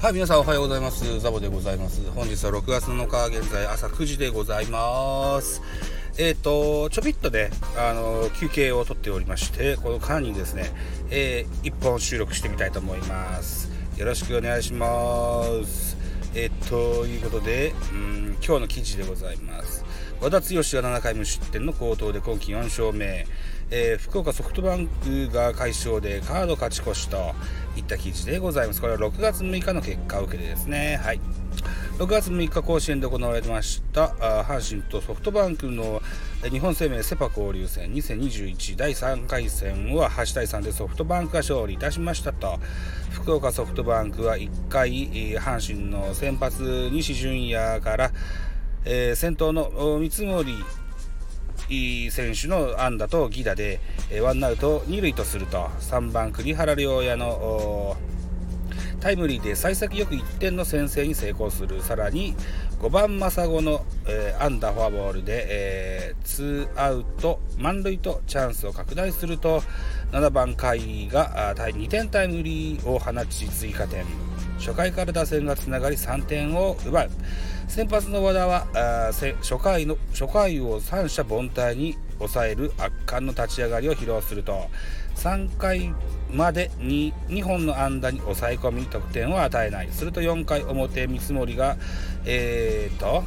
はい、皆さんおはようございます。ザボでございます。本日は6月7日、現在朝9時でございます。えっ、ー、と、ちょびっとね、あの、休憩をとっておりまして、この間にですね、えー、1本収録してみたいと思います。よろしくお願いします。えー、ということで、うん、今日の記事でございます。和田剛が7回無失点の好投で今季4勝目。えー、福岡ソフトバンクが快勝でカード勝ち越しといった記事でございます。これは6月6日の結果を受けてですね。はい。6月6日甲子園で行われました阪神とソフトバンクの日本生命セ・パ交流戦2021第3回戦は8対3でソフトバンクが勝利いたしましたと福岡ソフトバンクは1回阪神の先発西純也から、えー、先頭の三森選手の安打と犠打で、ワンアウト2塁とすると、3番栗原良也のタイムリーで幸先よく1点の先制に成功する、さらに5番真砂の、えー、安打フォアボールで、えー、2アウト満塁とチャンスを拡大すると、7番甲斐が2点タイムリーを放ち追加点。初回から打線がつながり3点を奪う。先発の和田は初回の初回を三者凡退に抑える圧巻の立ち上がりを披露すると。3回までに2本の安打に抑え込み得点を与えない。すると4回表三森がえーと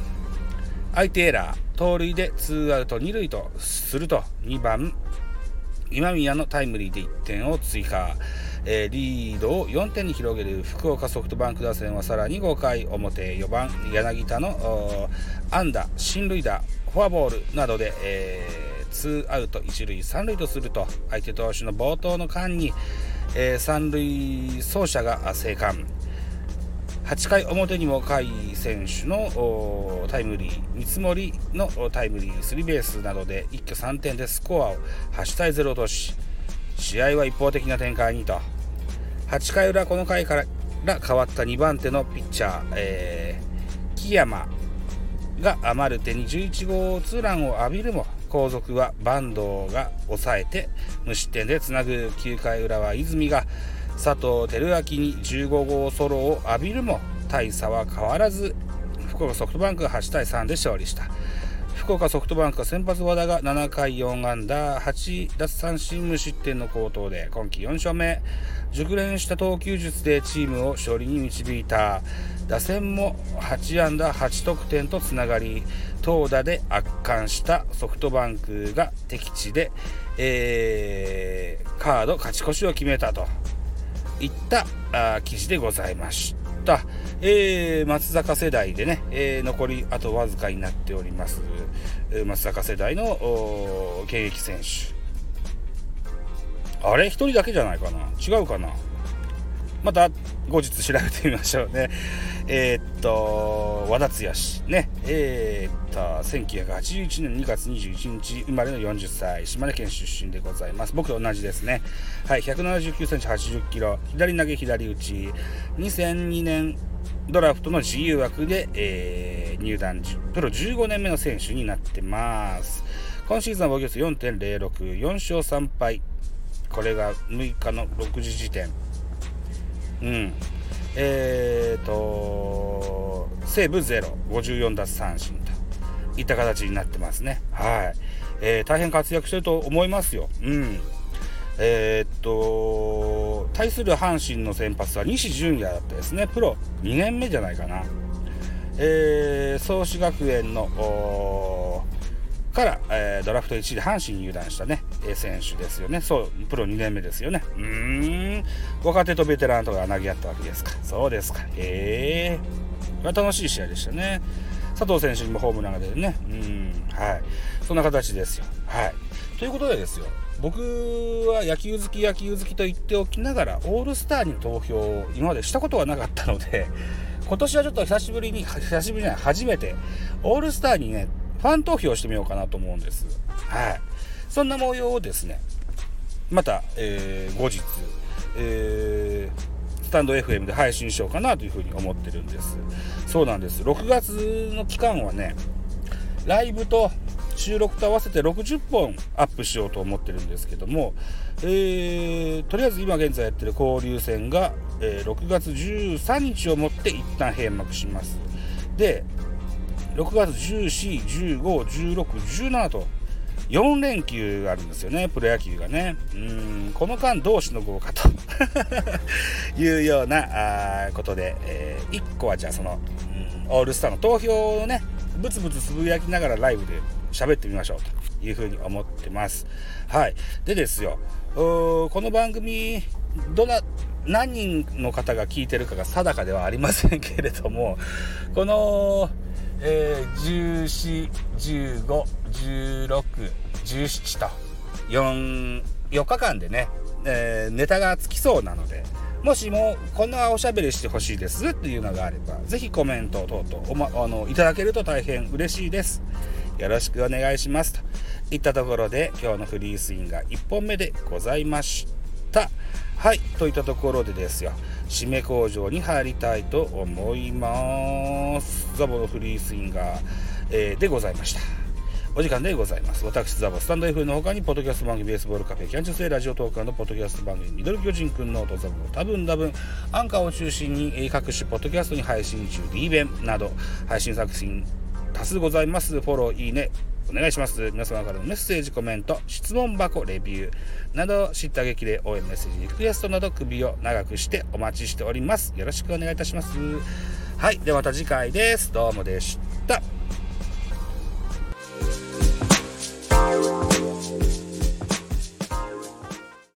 相手エラー盗塁でツーアウト2塁とすると2番今宮のタイムリーで1点を追加。えー、リードを4点に広げる福岡ソフトバンク打線はさらに5回表4番柳田の安打進塁打フォアボールなどで、えー、2アウト1塁3塁とすると相手投手の冒頭の間に、えー、3塁走者が生還。8回表にも甲斐選手のタイムリー三森のタイムリースリーベースなどで一挙3点でスコアを8対0とし試合は一方的な展開にと。8回裏この回から変わった2番手のピッチャー、えー、木山がマルテに11号ツーランを浴びるも後続は坂東が抑えて無失点でつなぐ。9回裏は泉が佐藤輝明に15号ソロを浴びるも大差は変わらず福岡ソフトバンク8対3で勝利した。福岡ソフトバンクは先発和田が7回4安打8奪三振無失点の好投で今季4勝目。熟練した投球術でチームを勝利に導いた。打線も8安打8得点とつながり投打で圧巻したソフトバンクが敵地で、えー、カード勝ち越しを決めたといったあ記事でございました、たえー、松坂世代でね、えー、残りあとわずかになっております。松坂世代の現役選手。あれ？1人だけじゃないかな？違うかな？また後日調べてみましょうね。えー、っと、和田剛ね。えー、っと、1981年2月21日生まれの40歳、島根県出身でございます。僕と同じですね。はい、179センチ80キロ、左投げ左打ち、2002年ドラフトの自由枠で、えー、入団、プロ15年目の選手になってます。今シーズンは防御率4.06、4勝3敗。これが6日の6時時点。うん。えーと、西武0、54奪三振といった形になってますね。はい。えー、大変活躍してると思いますよ。うん。えー、っと、対する阪神の先発は西純也だったですね。プロ2年目じゃないかな。えー、創志学園の、から、えー、ドラフト1位で阪神に入団したね、えー、選手ですよね。そう、プロ2年目ですよね。うーん、若手とベテランとか投げ合ったわけですか。そうですか。へえー。楽しい試合でしたね。佐藤選手にもホームランが出てね。うん、はい。そんな形ですよ。はい。ということでですよ、僕は野球好き野球好きと言っておきながら、オールスターに投票を今までしたことはなかったので、今年はちょっと久しぶりに、久しぶりじゃない、初めて、オールスターにね、ファン投票してみようかなと思うんです。はい。そんな模様をですね、また、えー、後日、えー、スタンド FM で配信しようかなというふうに思ってるんです。そうなんです。6月の期間はね、ライブと収録と合わせて60本アップしようと思ってるんですけども、えー、とりあえず今現在やってる交流戦が、えー、6月13日をもって一旦閉幕しますで6月14、15、16、17と4連休あるんですよね、プロ野球がね。うんこの間どうしのごうかと いうようなあことで、えー、1個はじゃあその、うん、オールスターの投票をね、ブツブツつぶやきながらライブで喋ってみましょうというふうに思ってます。はい。でですよ、この番組、どな、何人の方が聞いてるかが定かではありませんけれども、この、えー、14、15、16、17と4、4日間でね、えー、ネタがつきそうなので、もしもこんなおしゃべりしてほしいですっていうのがあれば、ぜひコメント等々お、ま、あのいただけると大変嬉しいです。よろしくお願いします。といったところで今日のフリースインガー1本目でございました。はい、といったところでですよ。締め工場に入りたいと思います。ザボのフリースインガー、えー、でございました。お時間でございます。私、ザボ、スタンド F の他に、ポッドキャスト番組、ベースボールカフェ、キャンチュスラジオトークのポッドキャスト番組、ミドル巨人くんノートザボ、多分多分、アンカーを中心に各種ポッドキャストに配信中、D 弁など、配信作品多数ございます。フォロー、いいね、お願いします。皆様からのメッセージ、コメント、質問箱、レビューなど、知った激励、応援メッセージ、リクエストなど、首を長くしてお待ちしております。よろしくお願いいたします。はい。ではまた次回です。どうもでした。